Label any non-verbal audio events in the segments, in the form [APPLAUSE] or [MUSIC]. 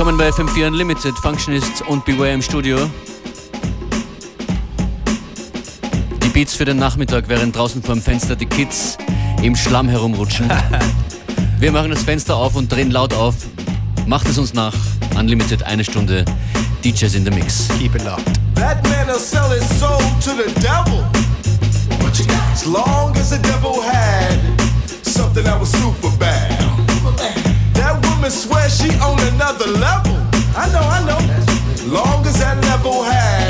Willkommen bei FM4 Unlimited, Functionist und Beware im Studio. Die Beats für den Nachmittag, während draußen vor dem Fenster die Kids im Schlamm herumrutschen. [LAUGHS] Wir machen das Fenster auf und drehen laut auf. Macht es uns nach. Unlimited, eine Stunde. DJs in the Mix. Keep it locked. That man will sell his soul to the devil. What you got? As long as the devil had something that was super bad. Woman swears she on another level. I know, I know. Long as that level had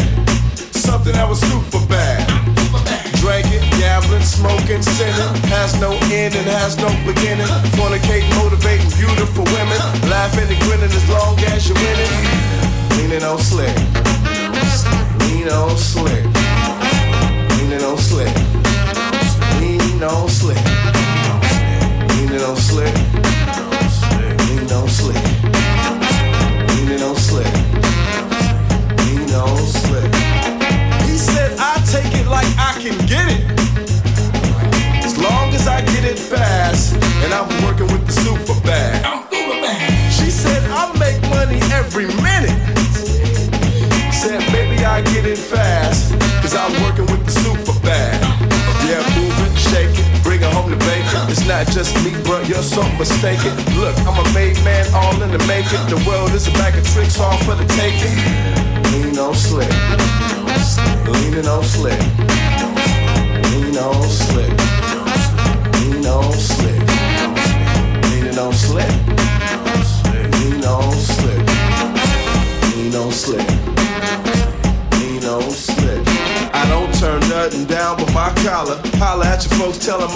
something that was super bad. Drinking, gambling, smoking, sinning has no end and has no beginning. Fornicating, motivating beautiful women, laughing and grinning as long as you're winning. Leaning on slick, lean on slick, leaning on slick, lean on slick, leaning on slick, lean on slick, leaning on slick, lean on slick. He said I take it like I can get it. As long as I get it fast, and I'm working with the super bag. She said I make money every minute. Said baby I get it fast, cause I'm working with the super not just me, bro, you're so mistaken. Look, I'm a made man, all in the making. The world is a bag of tricks, all for the taking. Lean on slick, leaning on slick,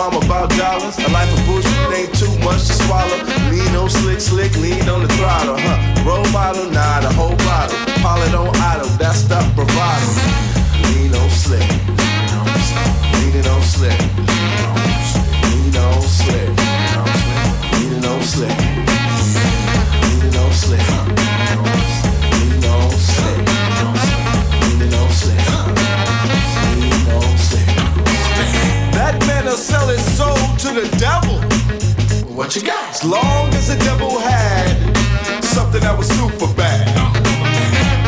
I'm about dollars. A life of bullshit You got? As long as the devil had something that was super bad.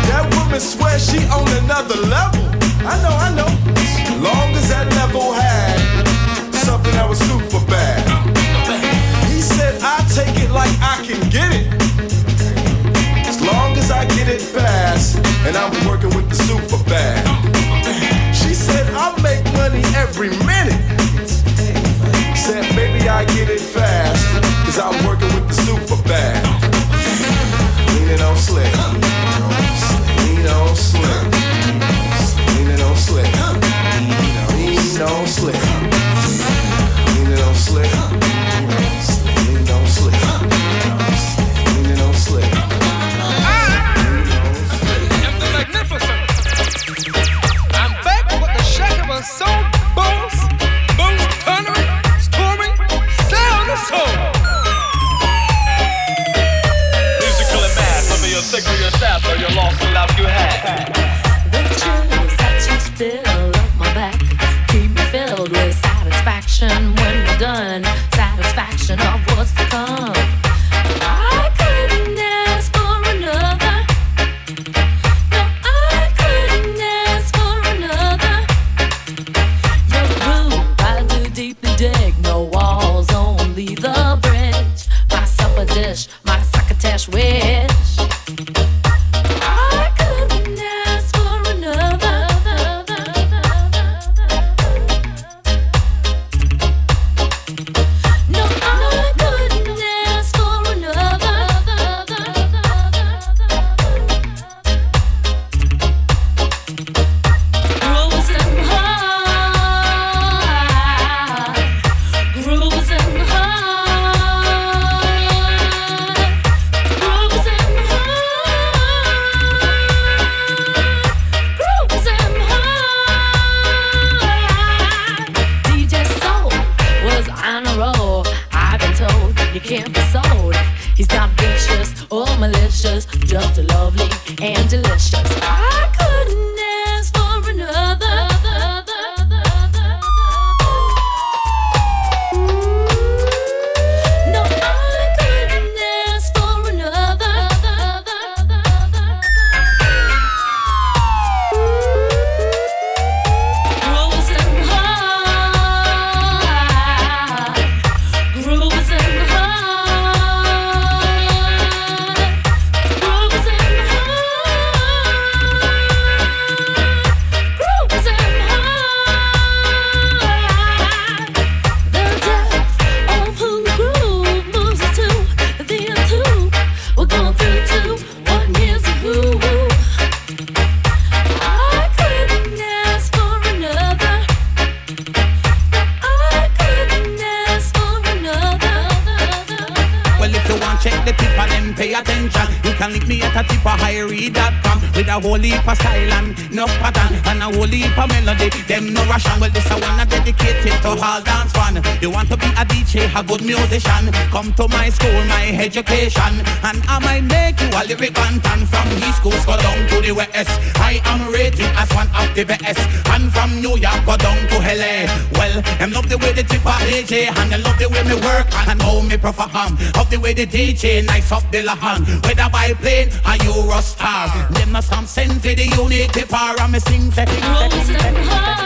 That woman swears she on another level. I know, I know. As long as that level had something that was super bad. He said I take it like I can get it. As long as I get it fast, and I'm working with the super bag. She said I make money every minute. Said baby I get it fast, cause I'm working with the super bag. Leaning on slick, lean on slick, leaning on slick, lean on slick, a good musician. Come to my school, my education, and I might make you a lyric bantan. From East Coast, go down to the West. I am rated as one of the best. And from New York, go down to LA. Well, I'm love the way the tip of AJ, and I love the way me work, and know me perform. Of the way the DJ, nice up the lahan. Whether by plane or Eurostar. Them stand sent to the unity power, and me sing, say, sing, say, sing, say, sing, say, sing, sing,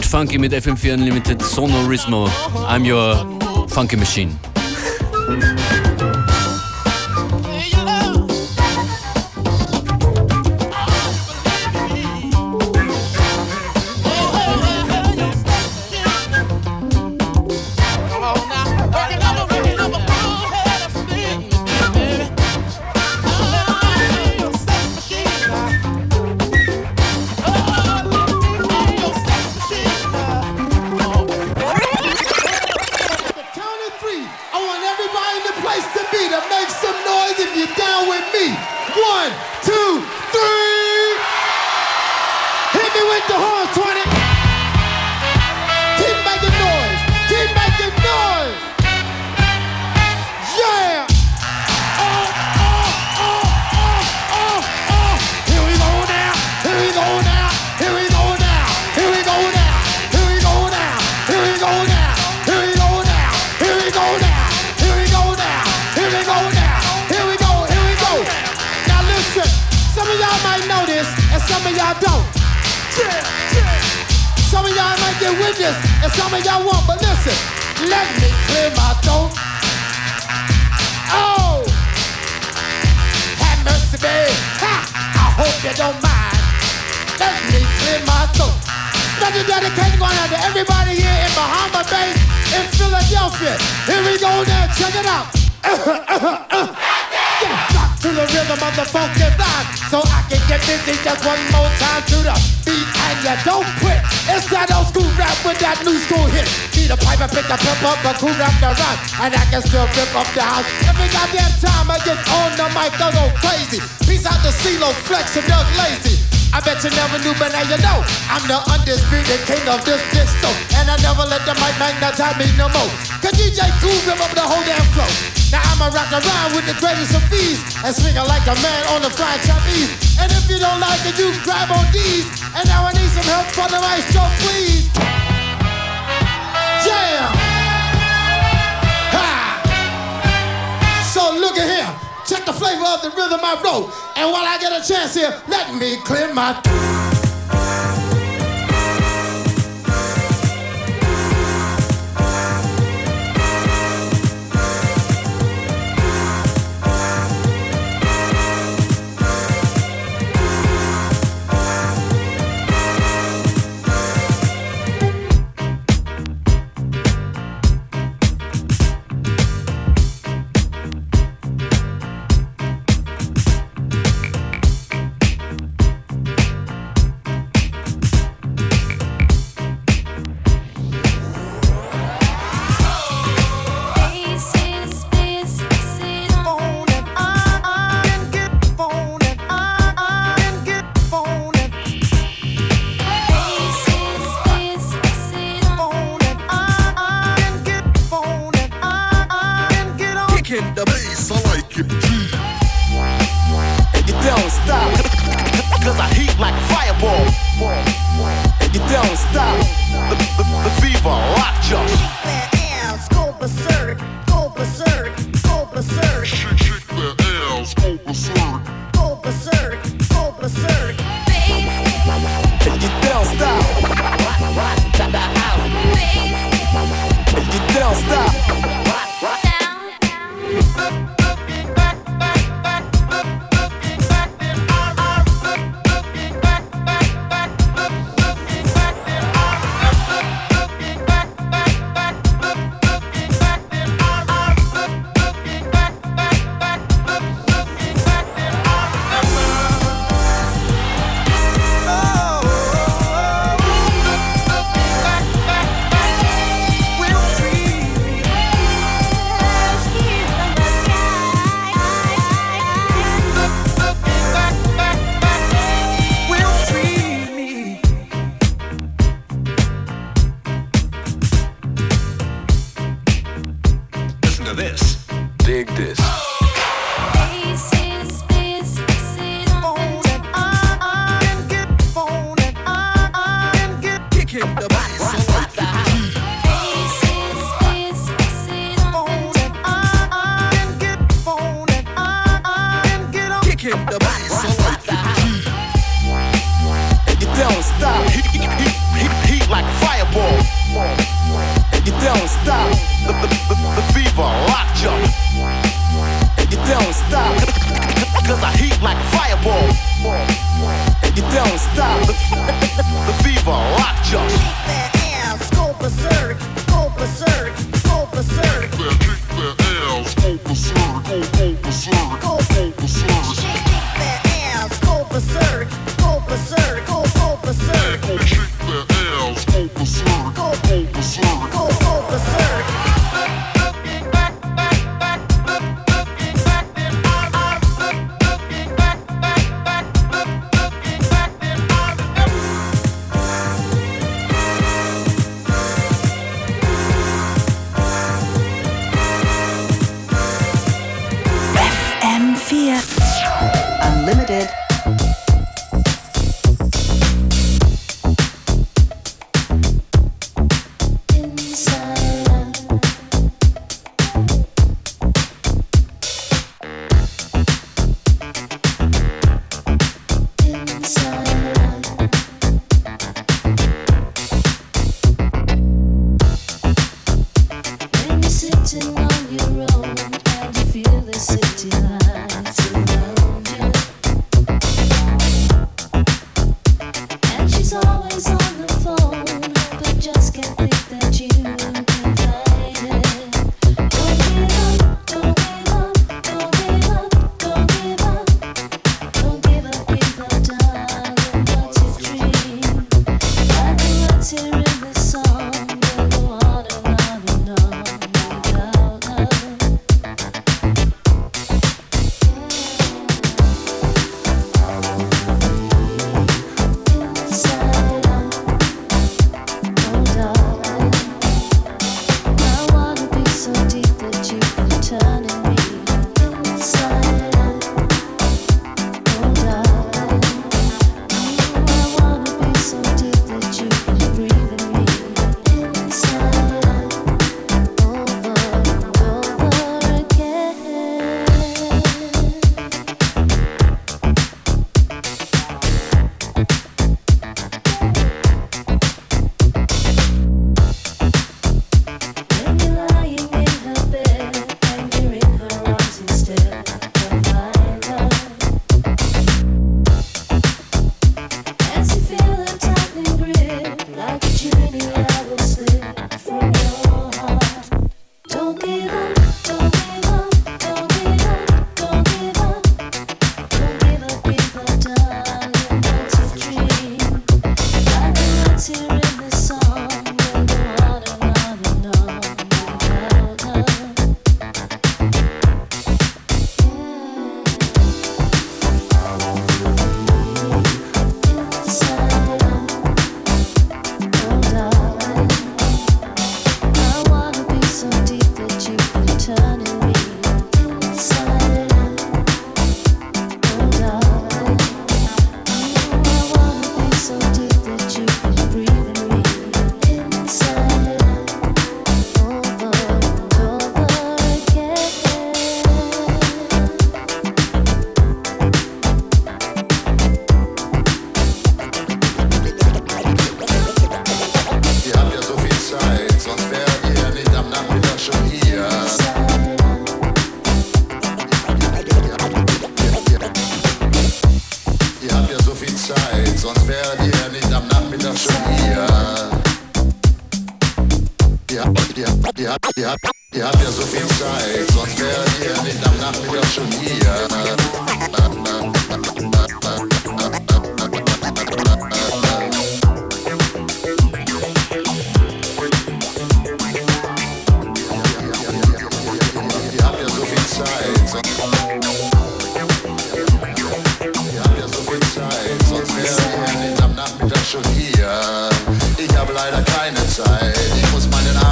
Get Funky mit FM4 Unlimited Sonorismo. I'm your Funky Machine. Take the horn. This, and some of y'all won't, but listen. Let me clear my throat. Oh! Have mercy, babe. Ha! I hope you don't mind. Let me clear my throat. Special dedication going out to everybody here in Bahama Bay, in Philadelphia. Here we go now, check it out. Uh-huh, uh-huh, uh-huh. Yeah, rock to the rhythm of the funky rhyme, so I can get busy just one more time to the beat, and you don't quit. It's that old school rap with that new school hit. Need a pipe and pick a pep up, a cool rap the rhyme, and I can still rip up the house. Every goddamn time I get on the mic, I go crazy. Peace out to CeeLo, Flex, and Doug Lazy. I bet you never knew, but now you know. I'm the undisputed king of this disco. And I never let the mic magnetize me no more. Cause DJ Kool rip up the whole damn flow. Now I'ma rock around with the greatest of ease. And swing it like a man on the flying trapeze. And if you don't like it, you grab on these. And now I need some help for the maestro, please. Jam! Ha! So look at here. The flavor of the rhythm I wrote. And while I get a chance here, let me clear my Kicking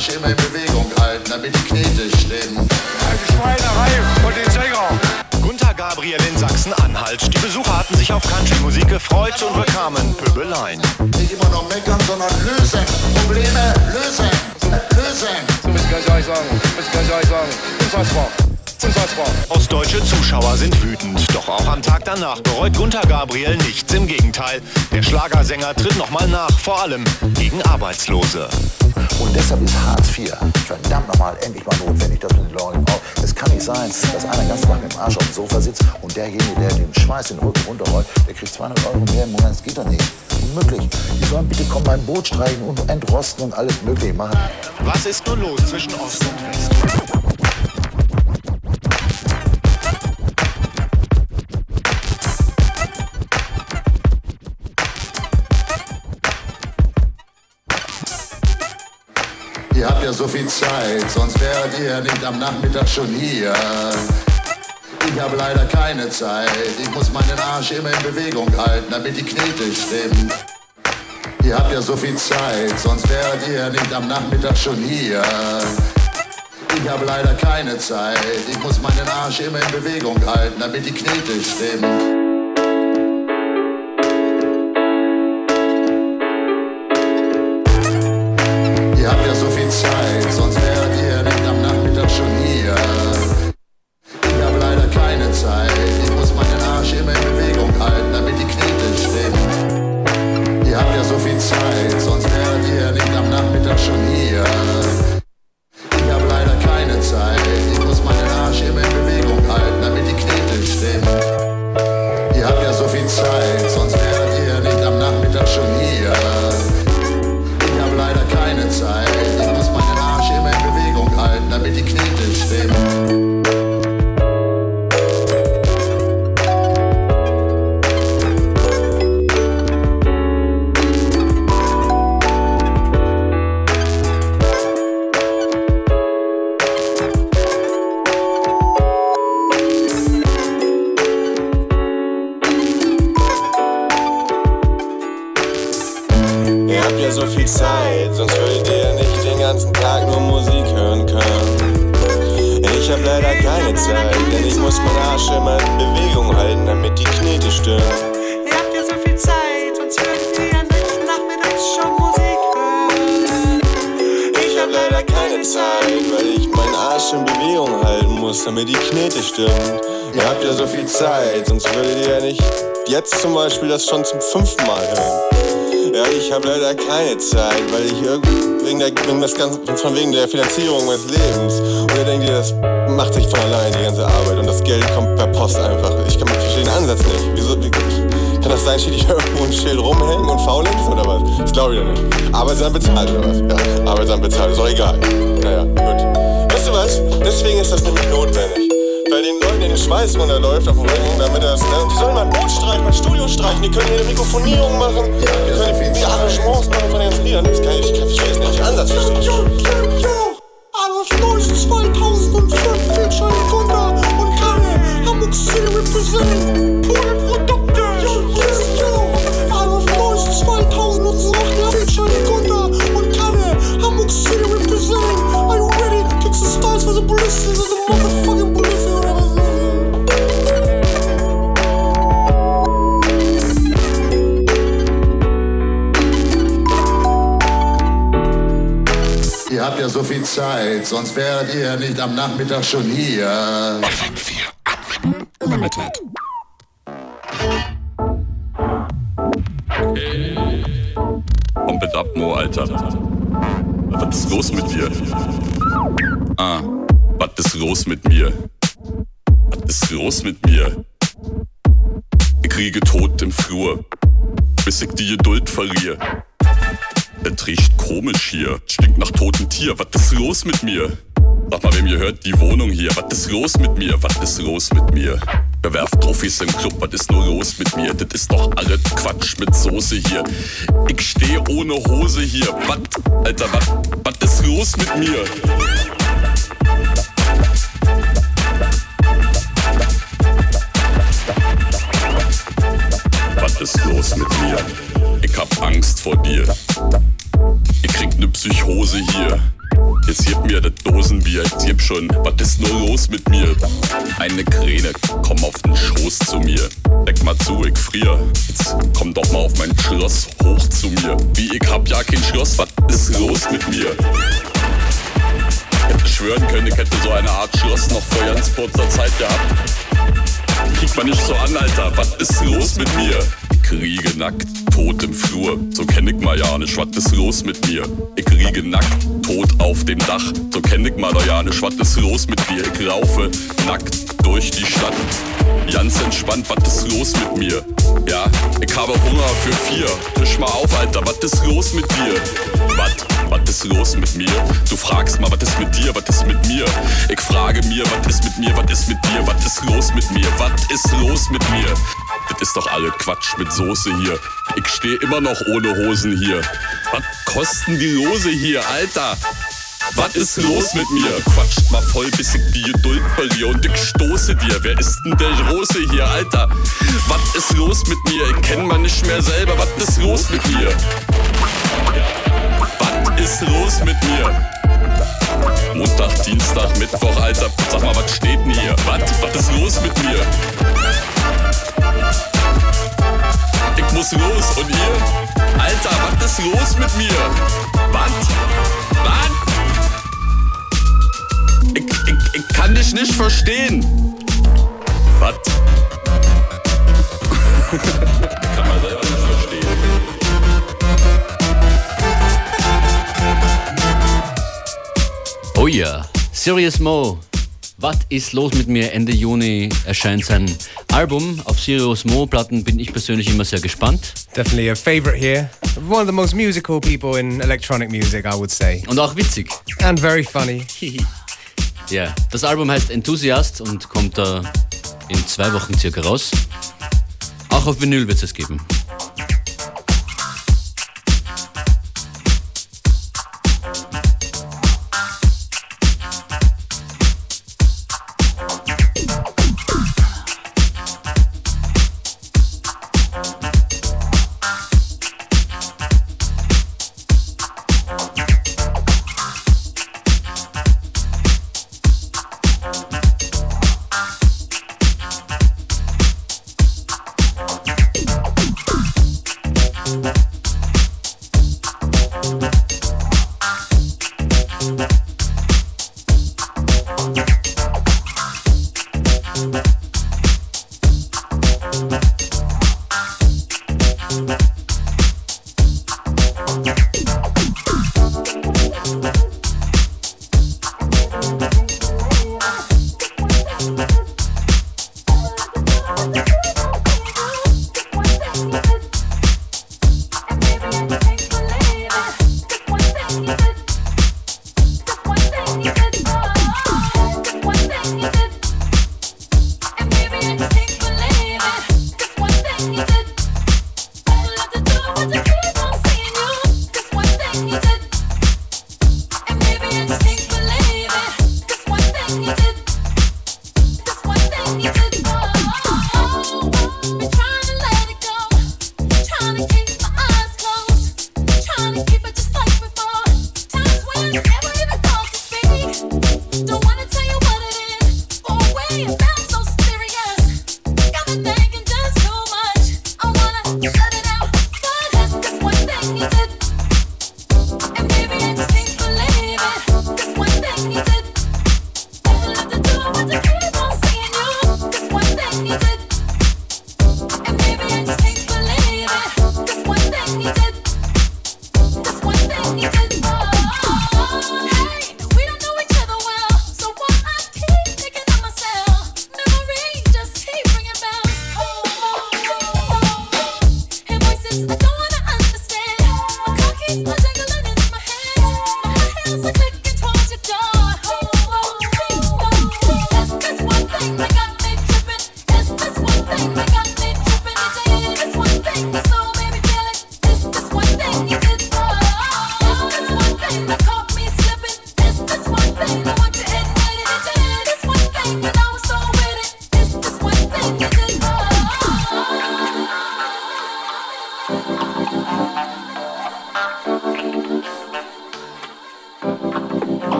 Tanz immer in Bewegung halten, damit die Knete stehen. Ein Schweinerei und den Sänger. Gunther Gabriel in Sachsen-Anhalt. Die Besucher hatten sich auf Country-Musik gefreut und bekamen Pöbeleien. Nicht immer noch meckern, sondern lösen. Probleme lösen. Lösen. So muss ich gleich sagen. Muss ich gleich sagen. Unfassbar. Unfassbar. Ostdeutsche Zuschauer sind wütend. Doch auch am Tag danach bereut Gunther Gabriel nichts. Im Gegenteil, der Schlagersänger tritt nochmal nach, vor allem gegen Arbeitslose. Und deshalb ist Hartz IV verdammt nochmal endlich mal notwendig, dass man den Leuten braucht. Es kann nicht sein, dass einer ganz mit dem Arsch auf dem Sofa sitzt und derjenige, der den Schweiß den Rücken runterrollt, der kriegt 200 Euro mehr im Monat. Das geht doch nicht. Unmöglich. Die sollen bitte kommen beim Boot streichen und entrosten und alles möglich machen. Was ist nun los zwischen Ost und West? Ja so viel Zeit, sonst wärt ihr nicht am Nachmittag schon hier. Ich habe leider keine Zeit, ich muss meinen Arsch immer in Bewegung halten, damit die Knete stimmen. Ihr habt ja so viel Zeit, sonst wärt ihr nicht am Nachmittag schon hier. Ich habe leider keine Zeit, ich muss meinen Arsch immer in Bewegung halten, damit die Knete stimmen. so viel Zeit, sonst wärt ihr nicht am Nachmittag schon hier. Ich habe leider keine Zeit, ich muss meinen Arsch immer in Bewegung halten, damit die Knete nicht stehen. Ihr habt ja so viel Zeit, von wegen der Finanzierung meines Lebens. Und ihr denkt ihr, das macht sich von allein, die ganze Arbeit. Und das Geld kommt per Post einfach. Ich kann verstehe den Ansatz nicht. Wieso, wie, kann das sein, steht ich irgendwo ein Schild rumhängen und faulenz oder was? Das glaube ich ja nicht. Arbeitsamt bezahlt oder was? Ja, Arbeitsamt bezahlt, ist auch egal. Naja, gut. Weißt du was? Deswegen ist das nämlich notwendig. Weil den Schweiß runterläuft auf dem Rücken, damit das, ne? Die sollen mal ein Boot streichen, mal ein Studio streichen, die können hier eine Mikrofonierung machen, die können die Arrangements machen von den ganzen Liedern. Das kann ich, ich es nicht, den Ansatz verstehe ich nicht. Adolf Neuss 2005 Featuring Gunter und Kalle Hamburg City represent Pure Produkte Adolf Neuss 2008 Featuring Gunter und Kalle Hamburg City represent Are you ready? Kicks the stars for the ballistics of the motherfucking Ihr so viel Zeit, sonst wäret ihr nicht am Nachmittag schon hier. Unlimited. Pump it up, Mo, Alter. Was ist los mit dir? Ah, was ist los mit mir? Was ist los mit mir? Ich kriege Tod im Flur, bis ich die Geduld verliere. Es riecht komisch hier, stinkt nach totem Tier. Was ist los mit mir? Sag mal, wem gehört die Wohnung hier? Was ist los mit mir? Was ist los mit mir? Wer werft Trophys im Club? Was ist nur los mit mir? Das ist doch alles Quatsch mit Soße hier. Ich stehe ohne Hose hier. Was? Alter, was? Was ist los mit mir? Was ist los mit mir? Ich hab Angst vor dir. Ich krieg ne Psychose hier. Jetzt gib mir das Dosenbier, jetzt gib schon. Was ist nur los mit mir? Eine Kräne, komm auf den Schoß zu mir. Deck mal zu, ich frier. Jetzt komm doch mal auf mein Schloss hoch zu mir. Wie, ich hab ja kein Schloss, was ist los mit mir? Hätte schwören können, ich hätte so eine Art Schloss noch vor ganz kurzer Zeit gehabt. Kick mal nicht so an, Alter, was ist los mit mir? Ich riege nackt, tot im Flur, so kenn ich mal ja was ist los mit mir? Ich riege nackt, tot auf dem Dach, so kenn ich mal ja was ist los mit mir? Ich laufe nackt durch die Stadt, ganz entspannt, was ist los mit mir? Ja, ich habe Hunger für vier, tisch mal auf, Alter, was ist los mit dir? Was? Was ist los mit mir? Du fragst mal, was ist mit dir, was ist mit mir? Ich frage mir, was ist mit mir, was ist mit dir, was ist los mit mir, was ist los mit mir? Das ist doch alles Quatsch mit Soße hier. Ich stehe immer noch ohne Hosen hier. Was kosten die Lose hier, Alter? Was ist los mit mir? Quatscht mal voll, bis ich die Geduld verliere und ich stoße dir. Wer ist denn der Rose hier, Alter? Was ist los mit mir? Ich kenn mal nicht mehr selber. Was ist los mit mir? Was ist los mit mir? Montag, Dienstag, Mittwoch, Alter. Sag mal, was steht denn hier? Was? Was ist los mit mir? Ich muss los und ihr? Alter, was ist los mit mir? Was? Was? Ich, ich, ich kann dich nicht verstehen. Was? [LAUGHS] kann man selber Oh ja, Serious Mo. Was ist los mit mir? Ende Juni erscheint sein Album. Auf Serious Mo Platten bin ich persönlich immer sehr gespannt. Definitely a favorite here. One of the most musical people in electronic music, I would say. Und auch witzig. And very funny. [LAUGHS] Ja, das Album heißt Enthusiast und kommt da in zwei Wochen circa raus. Auch auf Vinyl wird es geben.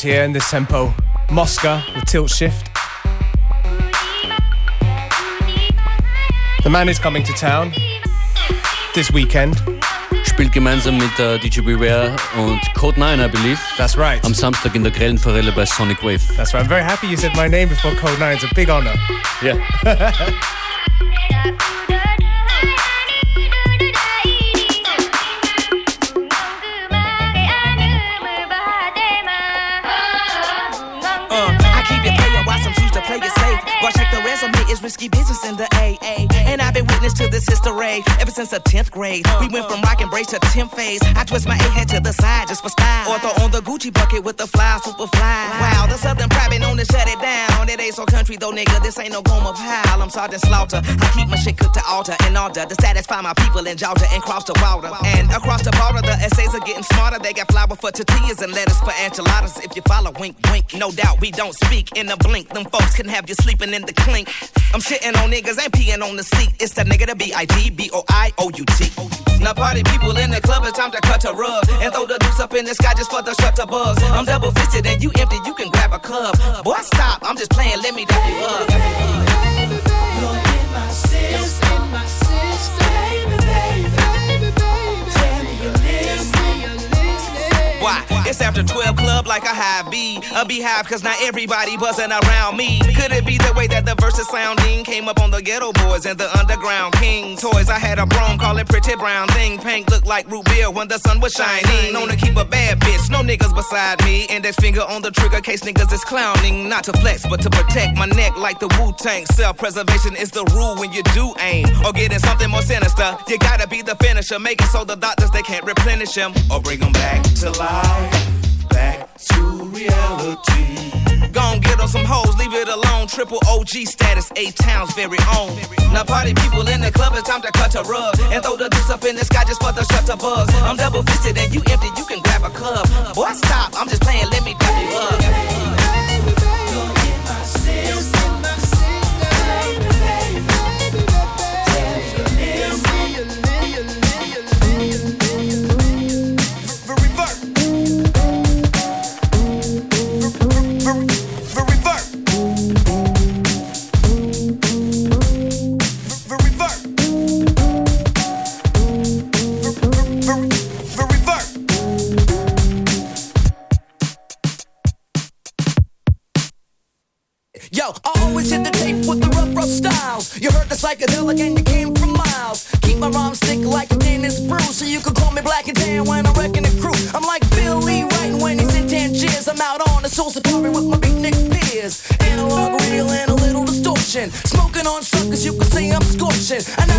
Here in this tempo. Mosca with tilt shift. The man is coming to town this weekend. Spielt gemeinsam mit äh, DJ Beware und Code 9, I believe. That's right. Am Samstag in der Grellen Forelle bei Sonic Wave. That's right. I'm very happy you said my name before Code 9. It's a big honor. Yeah. [LAUGHS] since the 10th grade. We went from rock and brace to 10 phase. I twist my A head to the side just for style. Or throw on the Gucci bucket with the fly, super fly. Wow, the Southern private known to shut it down. Ain't so country though, nigga. This ain't no Gomer Pyle. I'm Sergeant Slaughter. I keep my shit cooked to altar in order to satisfy my people in Georgia and cross the water. And across the border, the essays are getting smarter. They got flour for tortillas and lettuce for enchiladas. If you follow, wink, wink. No doubt we don't speak in a blink. Them folks can have you sleeping in the clink. I'm shitting on niggas, ain't peeing on the seat. It's the nigga, the B-I-G, B-O-I-O-U-T. Now party people in the club, it's time to cut a rug. And throw the deuce up in the sky just for the shutter buzz. I'm double fisted and you empty, you can grab a cup. Boy, stop, I'm just playing, let me dap you up. Why? It's after 12 club like a high B. A beehive, cause not everybody buzzing around me. Could it be the way that the verses sounding came up on the Geto Boys and the underground king toys? I had a brom call it pretty brown thing. Pink looked like root beer when the sun was shining. Known to keep a bad bitch, no niggas beside me. Index finger on the trigger case niggas is clowning. Not to flex, but to protect my neck like the Wu Tang. Self preservation is the rule when you do aim. Or getting something more sinister. You gotta be the finisher. Make it so the doctors they can't replenish him. Or bring them back to life. Back to reality. Gon' get on some hoes, leave it alone. Triple OG status, eight towns very own. Now party people in the club, it's time to cut a rug and throw the deuce up in the sky just for the shutter buzz. I'm double fisted and you empty, you can grab a club. Boy, stop, I'm just playing, let me dap you up. Yo, I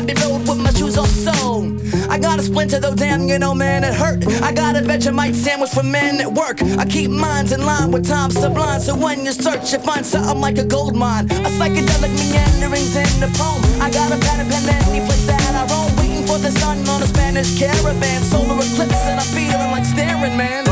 Abbey Road with my shoes off so. I got a splinter though, damn, you know, man, it hurt. I got a Vegemite sandwich for men at work. I keep minds in line with time sublime. So when you search, you find something like a gold mine. A psychedelic meanderings in the poem. I got a pen and pen any place that I roam. Waiting for the sun on a Spanish caravan. Solar eclipse and I'm feeling like staring, man.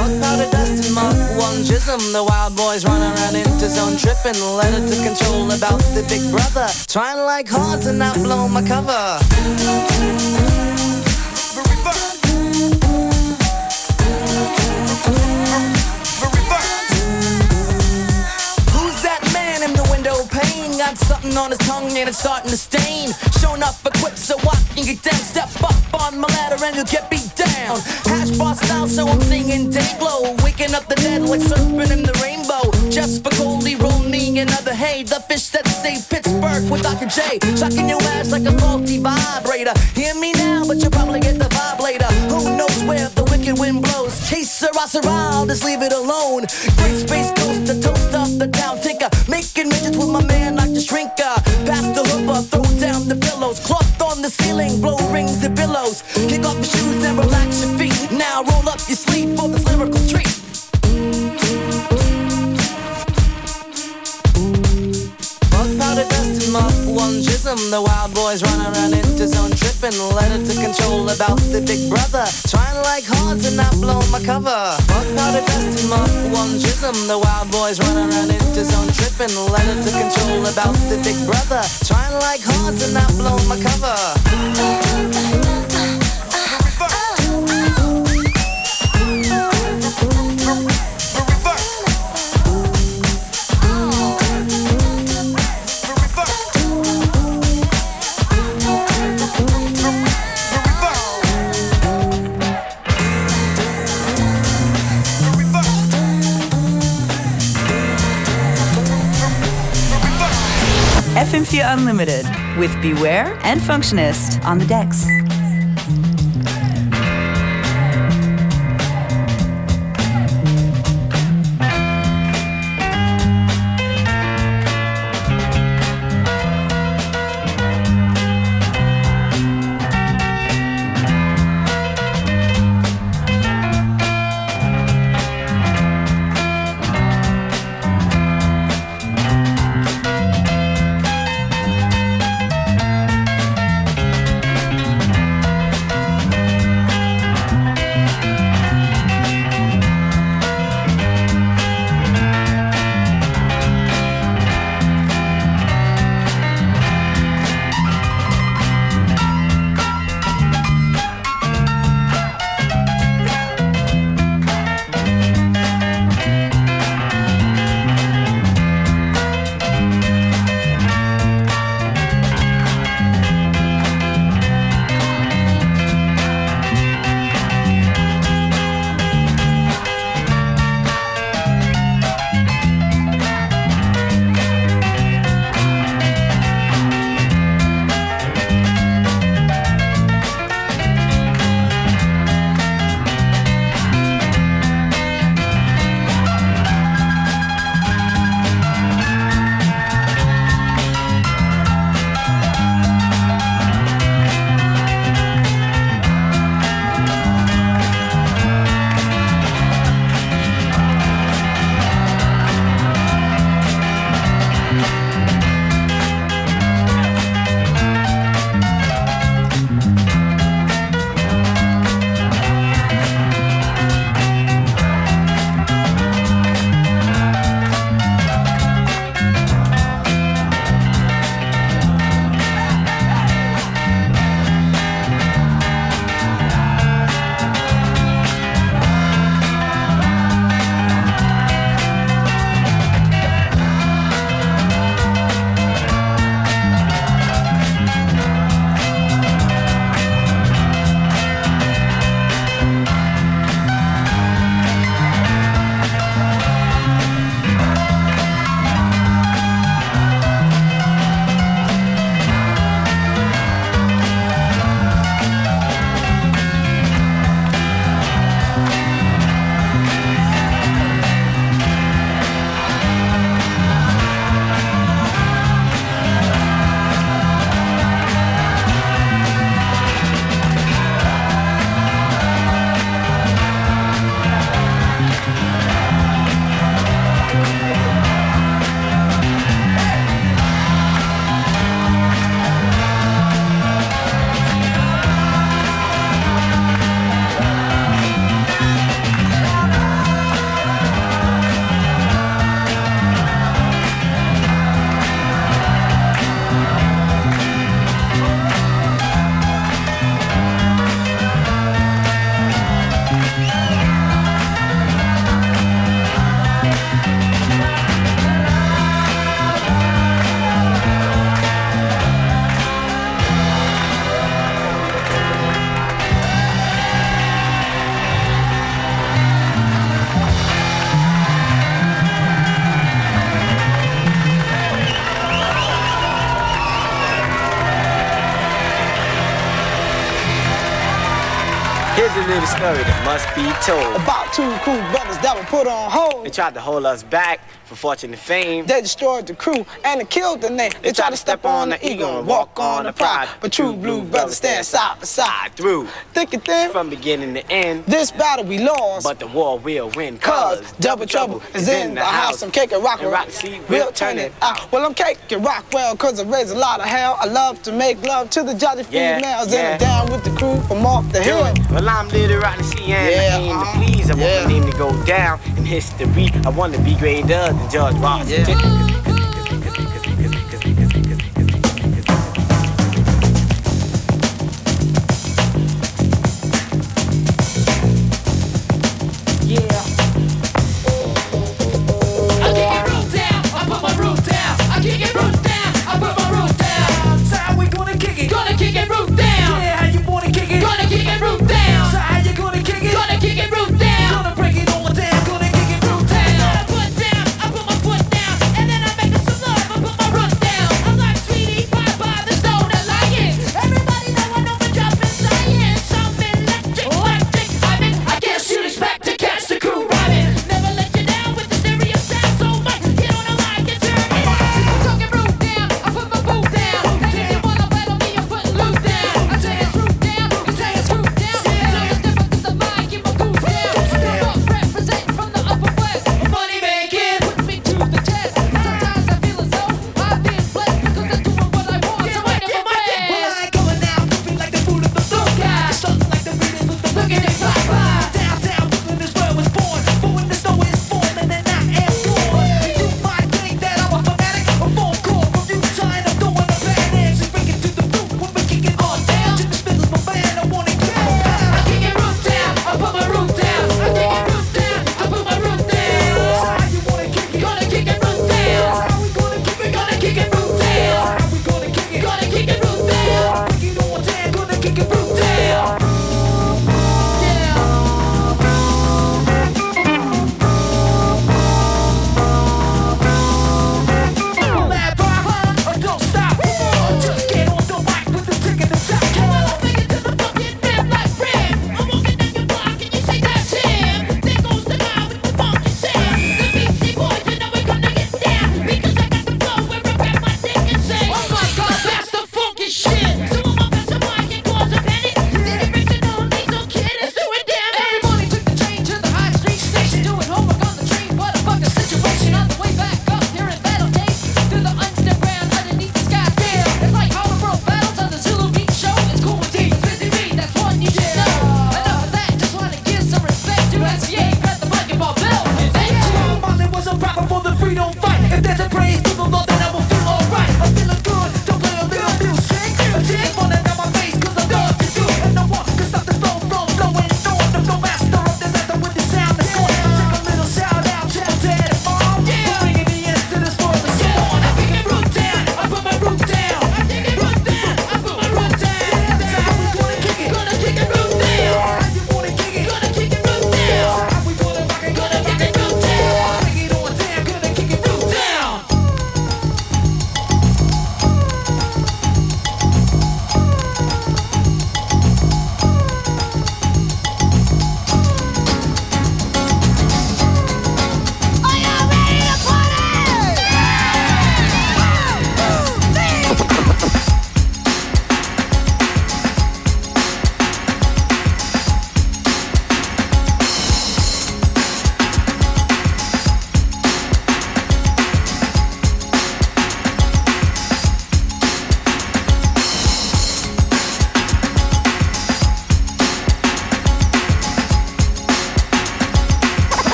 1 jism. The wild boys run around into zone tripping. Let it to control about the big brother. Trying like hard to not blow my cover. Got something on his tongue and it's starting to stain. Showing up equipped so I can get down. Step up on my ladder and you'll get beat down. Hash bar style, so I'm singing day glow. Waking up the dead like surfing in the rainbow. Just for Goldie, roll another hay. The fish that saved Pittsburgh with Dr. J. Shocking your ass like a faulty vibrator. Hear me now, but you'll probably get the vibe later. Who knows where the wicked wind blows? Case Sarah, I'll just leave it alone. Great space coast, ceiling, blow rings and billows. Kick off your shoes and relax your feet. Now roll up your sleeve for this lyrical treat. Fuck powder dust and Mach 1 jism. The wild boys running around into zone tripping. Letter to control about the big brother. Trying like hard to not blow my cover. Fuck powder dust and mark one jism. The wild boys running around into zone tripping. Letter to control about the big brother. Trying like hard to not blow my cover. Unlimited with Beware and Functionist on the decks. two cool brothers that were put on hold. They tried to hold us back for fortune and fame. They destroyed the crew and they killed the name. They, they to step, on the ego and walk on the pride. But true blue brothers stand side by side through thick and thin. From beginning to end. This battle we lost, but the war will win. Cause, Cause double trouble is in the house. I'm cake and rock and rock. We'll turn it out. Ah, well, I'm cake and rock well, cause I raise a lot of hell. I love to make love to the jolly yeah, females. Yeah. And I'm down with the crew from off the hill. Well, I'm Little Rodney, she and yeah, I mean to uh-huh. please. I want yeah. my name to go down in history. I want to be greater and Judge Rogers yeah.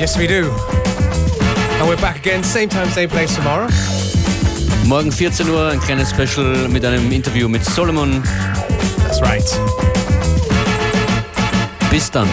Yes, we do. And we're back again, same time, same place tomorrow. Morgen 14 Uhr ein kleines Special mit einem Interview mit Solomon. That's right. Bis dann.